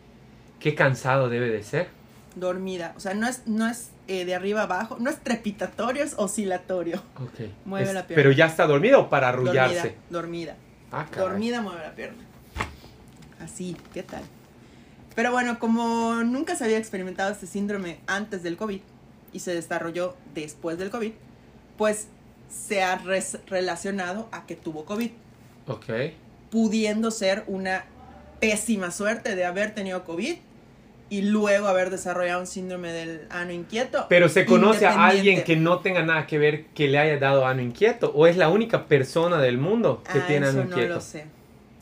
qué cansado debe de ser. Dormida. O sea, no es, no es eh, de arriba abajo, no es trepidatorio, es oscilatorio. Ok. Mueve Es- la pierna. Pero ya está dormido o para Dormida, arrullarse. dormida. Ah, caray. Dormida mueve la pierna. Así, ¿qué tal? Pero bueno, como nunca se había experimentado este síndrome antes del COVID y se desarrolló después del COVID, pues se ha relacionado a que tuvo COVID, Ok. pudiendo ser una pésima suerte de haber tenido COVID y luego haber desarrollado un síndrome del ano inquieto. Pero se conoce a alguien que no tenga nada que ver que le haya dado ano inquieto. O es la única persona del mundo que Ah, tiene ano no inquieto. lo sé.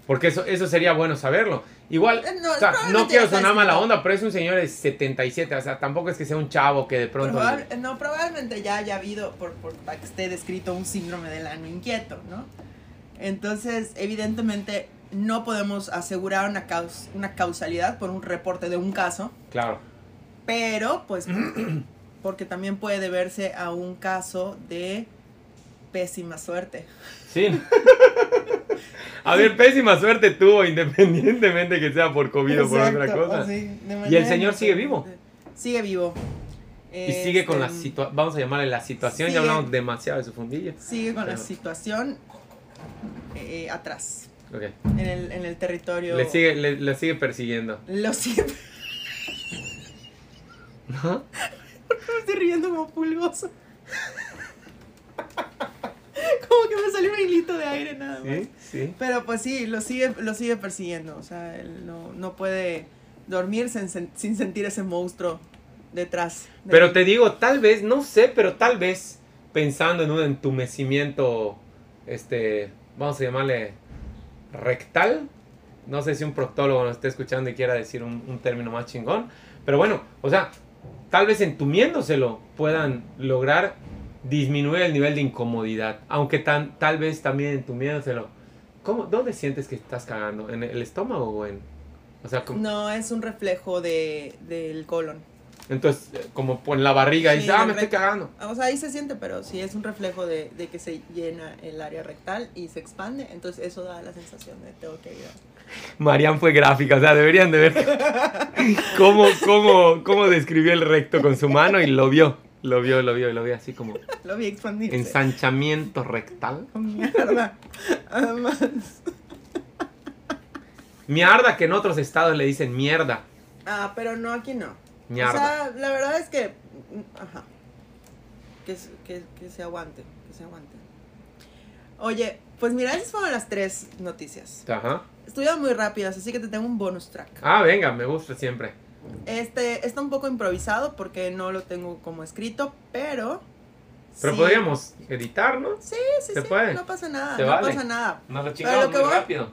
Porque eso, eso sería bueno saberlo. Igual, Eh, no, o sea, no quiero sonar mala onda, pero es un señor de 77. O sea, tampoco es que sea un chavo que de pronto. Probable- no, probablemente ya haya habido, por, por, para que esté descrito, un síndrome del ano inquieto, ¿no? Entonces, evidentemente, no podemos asegurar una, caus- una causalidad por un reporte de un caso, Claro. pero, pues, porque también puede deberse a un caso de pésima suerte. Sí. A ver, pésima suerte tuvo, independientemente que sea por COVID o por otra cosa. sí, ¿Y el señor sigue vivo? Sigue vivo. Y sigue con la Este, situación, vamos a llamarle la situación, ya sigue. hablamos demasiado de su fundilla. Sigue con la situación eh, atrás, Ok. en el, en el territorio. Le sigue, le, le sigue persiguiendo. Lo siento, ¿No? me estoy riendo como pulgoso. Como que me salió un hilito de aire nada más. Sí, sí. Pero pues sí, lo sigue, lo sigue persiguiendo. O sea, él no, no puede dormir sin, sen- sin sentir ese monstruo detrás. de Pero él. te digo, tal vez, no sé, pero tal vez pensando en un entumecimiento, este, vamos a llamarle rectal. No sé si un proctólogo nos esté escuchando y quiera decir un, un término más chingón. Pero bueno, o sea, tal vez entumiéndoselo puedan lograr disminuir el nivel de incomodidad. Aunque tan, tal vez también entumiéndoselo. ¿Cómo, ¿Dónde sientes que estás cagando? ¿En el estómago o en...? O sea, como- No, es un reflejo de, del colon. entonces, eh, como por la barriga y Sí, dices, ah, me estoy cagando. O sea, ahí se siente, pero sí es un reflejo de, de que se llena el área rectal y se expande. Entonces eso da la sensación de tengo que ir. Marian fue gráfica, o sea, deberían de ver cómo, cómo, cómo describió el recto con su mano y lo vio, lo vio, lo vio, lo vio así como Lo vi expandirse. ensanchamiento rectal. Mierda. Además. Mierda, que en otros estados le dicen mierda. Ah, pero no, aquí no. Mierda. O sea, la verdad es que. Ajá. Que, que, que se aguante. Que se aguante. Oye, pues mira, esas fueron las tres noticias. Ajá. Estuvieron muy rápidas, así que te tengo un bonus track. Ah, venga, me gusta siempre. Este está un poco improvisado porque no lo tengo como escrito, pero. Pero sí. podríamos editar, ¿no? Sí, sí, ¿Se sí. puede? No pasa nada, ¿Se no vale? pasa nada. Nos lo Pero lo chingamos que muy voy- rápido.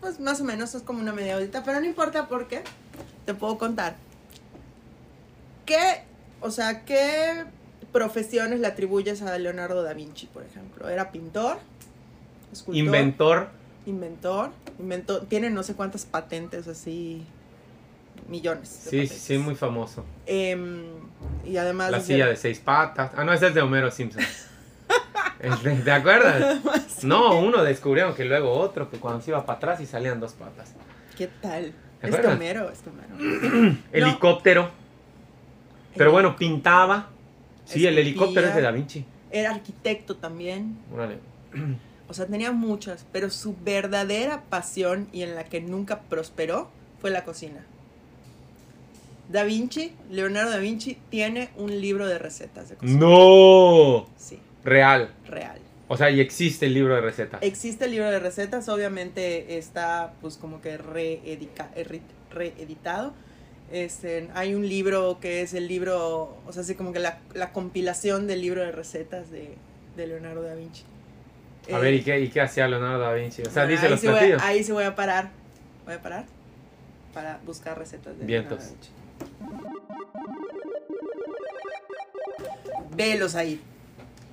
Pues más o menos es como una media horita, pero no importa porque te puedo contar. ¿Qué, o sea, qué profesiones le atribuyes a Leonardo da Vinci, por ejemplo? ¿Era pintor? ¿Escultor? Inventor. Inventor. Inventó, tiene no sé cuántas patentes así, millones. Sí, sí, muy famoso. Em, y además... La silla de seis patas. Ah, no, ese es de Homero Simpson. Es de- ¿Te acuerdas? No, uno descubrieron que luego otro, que cuando se iba para atrás y salían dos patas. ¿Qué tal? ¿Te Es? Homero, es Homero. Helicóptero. Pero bueno, pintaba. Sí, el helicóptero es de Da Vinci. Era arquitecto también. Órale. O sea, tenía muchas, pero su verdadera pasión y en la que nunca prosperó fue la cocina. Da Vinci, Leonardo da Vinci, tiene un libro de recetas de cocina. ¡No! Sí, Real. real. O sea, y existe el libro de recetas. Existe el libro de recetas, obviamente está pues como que erri- reeditado. Este, hay un libro que es el libro, o sea, así como que la, la compilación del libro de recetas de, de Leonardo da Vinci. A Eh, ver, ¿y qué, ¿y qué hacía Leonardo da Vinci? O sea, ahí dice los sí voy platillos. ahí sí voy a parar. Voy a parar para buscar recetas de Vientos. Leonardo da Vinci. Velo, ahí.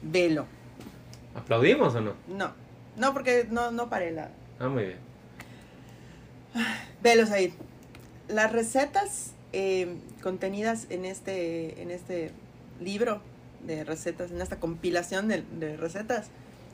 Velo. ¿Aplaudimos o no? No, no, porque no, no paré la. Ah, muy bien. Velos ahí. Las recetas eh, contenidas en este, en este libro de recetas, en esta compilación de, de recetas,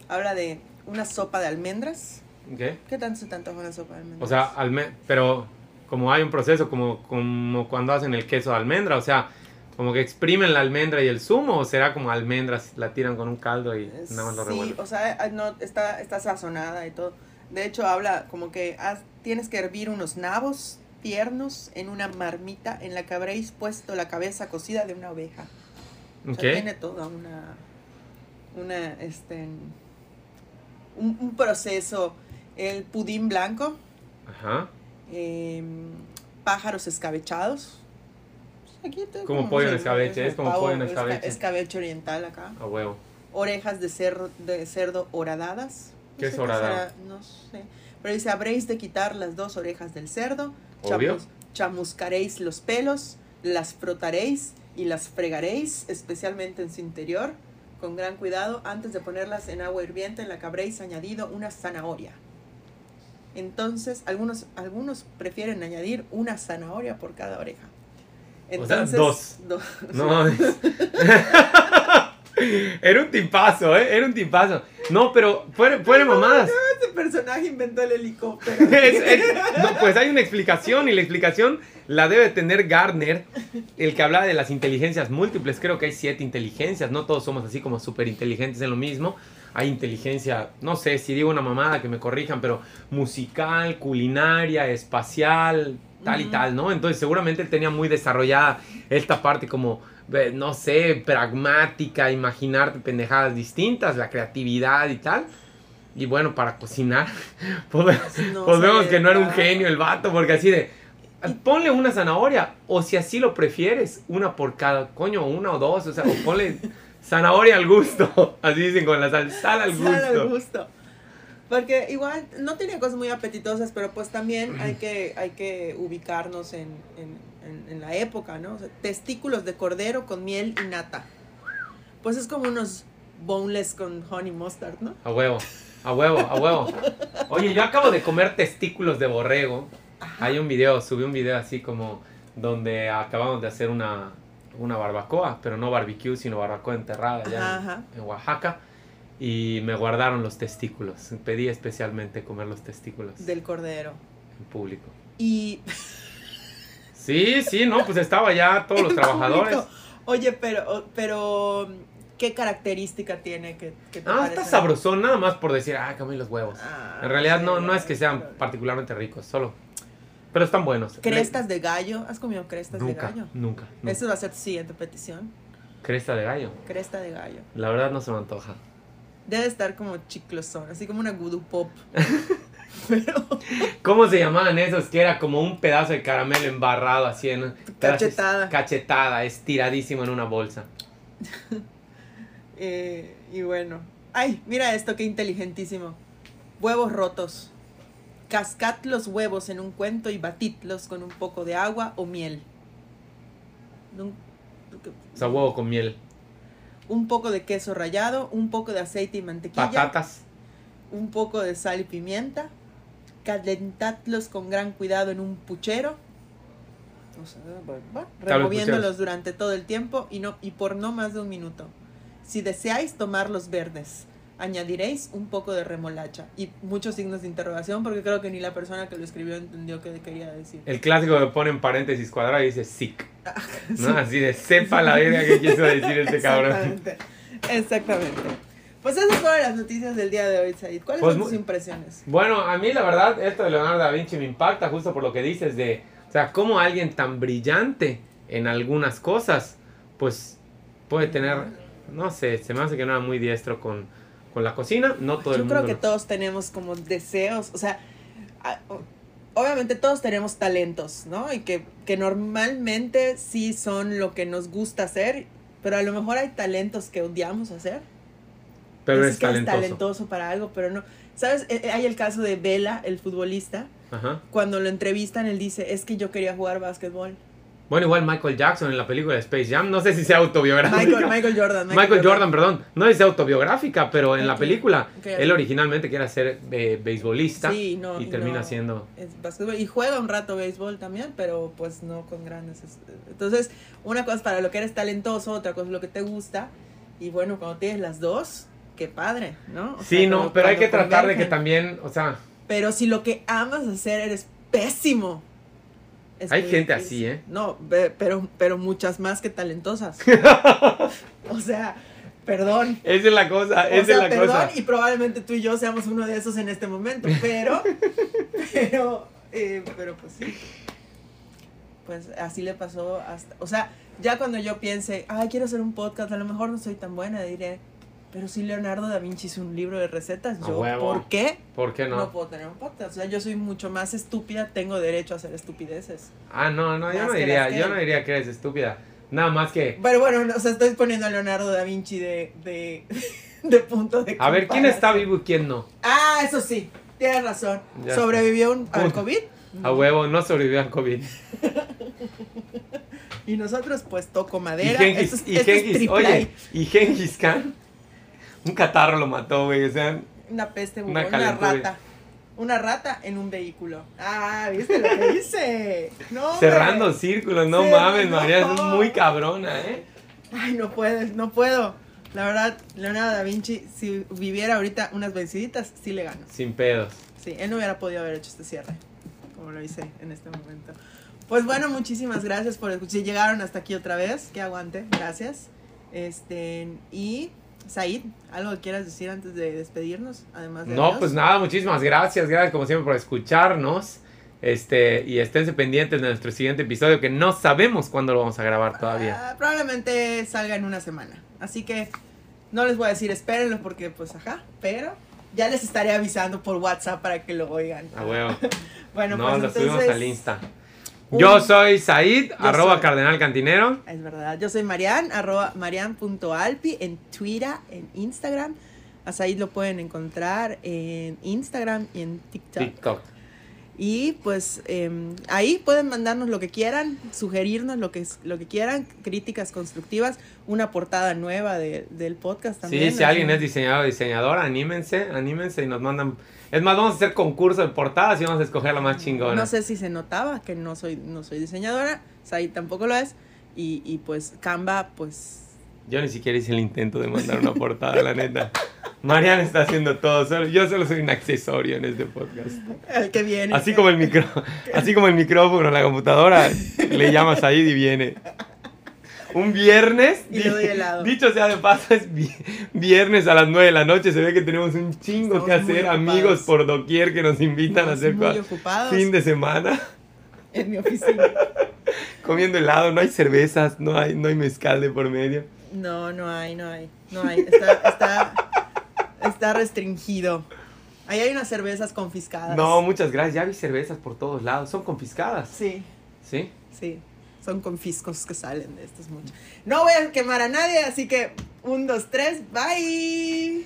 habla de una sopa de almendras. ¿Qué? ¿Qué tanto se te antoja una sopa de almendras? O sea, alme pero como hay un proceso como, como cuando hacen el queso de almendra, o sea, como que exprimen la almendra y el zumo, o será como almendras, la tiran con un caldo y nada más lo sí, revuelven. o sea, ah, no, está, está sazonada y todo. De hecho, habla como que tienes que hervir unos nabos tiernos en una marmita en la que habréis puesto la cabeza cocida de una oveja. O Ok. sea, tiene toda una, una, este, un, un proceso. El pudín blanco, Ajá. Em, pájaros escabechados. Aquí tengo Como pollo en escabeche, es como pollo en escabeche. escabeche oriental acá. A huevo. Orejas de cerdo, de cerdo horadadas. No ¿Qué es horadado? será, no sé. Pero dice, habréis de quitar las dos orejas del cerdo. Obvio. chamuscaréis los pelos, las frotaréis y las fregaréis, especialmente en su interior, con gran cuidado. Antes de ponerlas en agua hirviente, en la que habréis añadido una zanahoria. Entonces, algunos, algunos prefieren añadir una zanahoria por cada oreja. O sea, Entonces, dos. do- No. Era un tipazo, ¿eh? Era un tipazo. No, pero fuera, fuera de mamadas. Este personaje inventó el helicóptero. Es- es- no, pues hay una explicación y la explicación la debe tener Gardner, el que habla de las inteligencias múltiples. Creo que hay siete inteligencias, no todos somos así como súper inteligentes en lo mismo. Hay inteligencia, no sé si digo una mamada que me corrijan, pero musical, culinaria, espacial, tal y tal, ¿no? Entonces seguramente él tenía muy desarrollada esta parte como, eh, no sé, pragmática, imaginarte pendejadas distintas, la creatividad y tal. Y bueno, para cocinar, pues, No pues vemos que no era un genio el vato, porque así de, ponle una zanahoria, o si así lo prefieres, una por cada, coño, una o dos, o sea, o ponle zanahoria al gusto, así dicen con la sal, sal al Sal al gusto. gusto. Porque igual no tenía cosas muy apetitosas, pero pues también hay que, hay que ubicarnos en, en- en- en la época, ¿no? O sea, testículos de cordero con miel y nata. Pues es como unos boneless con honey mustard, ¿no? A huevo, a huevo, a huevo. Oye, yo acabo de comer testículos de borrego. Hay un video, subí un video así como donde acabamos de hacer una, una barbacoa, pero no barbecue, sino barbacoa enterrada allá en- Ajá. en Oaxaca. Y me guardaron los testículos. Pedí especialmente comer los testículos Del cordero. en público. Y Sí, sí, no, pues estaba ya todos los trabajadores. público. Oye, pero, pero, ¿qué característica tiene que, que te Ah, parece? está sabrosón, nada más por decir, ah, comí los huevos. Ah, En realidad sí, no, no es que sean particularmente ricos, solo. Pero están buenos. Crestas de gallo. ¿Has comido crestas Nunca, de gallo? nunca. nunca. Esa va a ser tu siguiente petición. Cresta de gallo. Cresta de gallo. La verdad no se me antoja. Debe estar como chiclosón, así como una voodoo pop. Pero ¿Cómo se llamaban esos? Que era como un pedazo de caramelo embarrado así en... Cachetada. Cachetada, estiradísimo en una bolsa. eh, y bueno. Ay, mira esto, qué inteligentísimo. Huevos rotos. Cascad los huevos en un cuento y batidlos con un poco de agua o miel. Un, O sea, huevo con miel. un poco de queso rallado, un poco de aceite y mantequilla. Patatas. un poco de sal y pimienta, calentadlos con gran cuidado en un puchero, o sea, bueno, bueno, Claro, removiéndolos durante todo el tiempo y, no, y por no más de un minuto. Si deseáis tomarlos verdes, añadiréis un poco de remolacha y muchos signos de interrogación porque creo que ni la persona que lo escribió entendió qué quería decir. El clásico que pone en paréntesis cuadrado y dice sick. ¿no? Sí. Así de sepa la verga que quiso decir este cabrón. Exactamente. Exactamente. Pues esas fueron las noticias del día de hoy, Said. ¿Cuáles Pues son tus impresiones? Bueno, a mí la verdad, esto de Leonardo da Vinci me impacta justo por lo que dices de, o sea, cómo alguien tan brillante en algunas cosas, pues puede tener, no sé, se me hace que no era muy diestro con, con la cocina, no todo el Yo mundo. creo que lo- todos tenemos como deseos, o sea, obviamente todos tenemos talentos, ¿no? Y que, que normalmente sí son lo que nos gusta hacer, pero a lo mejor hay talentos que odiamos hacer. Pero es que talentoso. talentoso para algo, pero no. ¿Sabes? Eh, eh, Hay el caso de Vela, el futbolista. Ajá. Cuando lo entrevistan, él dice, es que yo quería jugar básquetbol. Bueno, igual Michael Jackson en la película de Space Jam, no sé si sea autobiográfica. Michael, Michael Jordan. Michael Jordan, perdón, no es autobiográfica, pero en la película ok. él originalmente quiere ser eh, beisbolista Sí, no, y termina no. siendo... Es. Y juega un rato béisbol también, pero pues no con grandes. es- Entonces, una cosa es para lo que eres talentoso, otra cosa es lo que te gusta. Y bueno, cuando tienes las dos, qué padre, ¿no? O Sí, sea, no, pero hay que tratar de que también, o sea, Pero si lo que amas hacer eres pésimo. Es Hay gente así, ¿eh? No, pero, pero muchas más que talentosas. o sea, perdón. esa es la cosa, O esa sea, es la perdón, cosa. y probablemente tú y yo seamos uno de esos en este momento, pero, pero, eh, pero pues sí. Pues así le pasó hasta, o sea, ya cuando yo piense, ay, quiero hacer un podcast, a lo mejor no soy tan buena, diré, pero si Leonardo da Vinci hizo un libro de recetas, yo. ¿por qué ¿Por qué no? no? puedo tener un podcast? O sea, yo soy mucho más estúpida, tengo derecho a hacer estupideces. Ah, no, no, yo Más no diría, yo no diría que eres estúpida. Nada más que... Pero bueno, no, o sea, estoy poniendo a Leonardo da Vinci de, de, de punto de A ver, ¿quién está vivo y quién no? Ah, eso sí, tienes razón. Ya Sobrevivió un, al. COVID. A huevo, no sobrevivió al COVID. Y nosotros, pues, toco Y madera. Genghis, Esto es- y esto es Genghis- triple oye, y Genghis Khan, un catarro lo mató, güey, o sea. Una peste una bubón, una, rata. Una rata en un vehículo. Ah, ¿viste lo que hice? No, cerrando círculos, no mames. María, es muy cabrona, ¿eh? Ay, no puedes, no puedo. La verdad, Leonardo da Vinci, si viviera ahorita unas venciditas, sí le gano. Sin pedos. Sí, él no hubiera podido haber hecho este cierre, como lo hice en este momento. Pues bueno, muchísimas gracias por escuchar. Si llegaron hasta aquí otra vez, que aguante, gracias. Este, y Said, ¿algo que quieras decir antes de despedirnos? Además de No, adiós? pues nada, muchísimas gracias, gracias como siempre por escucharnos. Este, y esténse pendientes de nuestro siguiente episodio que no sabemos cuándo lo vamos a grabar todavía. Ah, probablemente salga en una semana. Así que no les voy a decir espérenlo porque, pues, ajá, pero ya les estaré avisando por WhatsApp para que lo oigan. A huevo. Bueno, no, pues lo subimos entonces, al Insta. Un- Yo soy Said, arroba soy- cardenal cantinero. Es verdad. Yo soy Marian, arroba marian.alpi en Twitter, en Instagram. A Said lo pueden encontrar en Instagram y en TikTok. TikTok. Y pues em, ahí pueden mandarnos lo que quieran, sugerirnos lo que, lo que quieran, críticas constructivas, una portada nueva de- del podcast también. Sí, si alguien es diseñador o diseñadora, anímense, anímense y nos mandan. Es más, vamos a hacer concurso de portadas y vamos a escoger la más chingona. No sé si se notaba que no soy, no soy diseñadora, Said tampoco lo es. Y, y pues Canva, pues Yo ni siquiera hice el intento de mandar una portada, la neta. Mariana está haciendo todo, solo, yo solo soy un accesorio en este podcast. el que viene. Así como el micro, así como el micrófono, la computadora, le llamas ahí y viene. Un viernes, Y helado. dicho sea de paso, es vi- viernes a las 9 de la noche, se ve que tenemos un chingo que Estamos hacer, amigos por doquier que nos invitan a hacer muy cosas. ocupados fin de semana, en mi oficina. comiendo helado, no hay cervezas, no hay, no hay mezcal de por medio. No, no hay, no hay, no hay. Está, está, está restringido. Ahí hay unas cervezas confiscadas. No, muchas gracias, ya vi cervezas por todos lados, son confiscadas, Sí, ¿sí? sí. Son confiscos que salen de estos muchos. No voy a quemar a nadie, así que un, dos, tres, bye.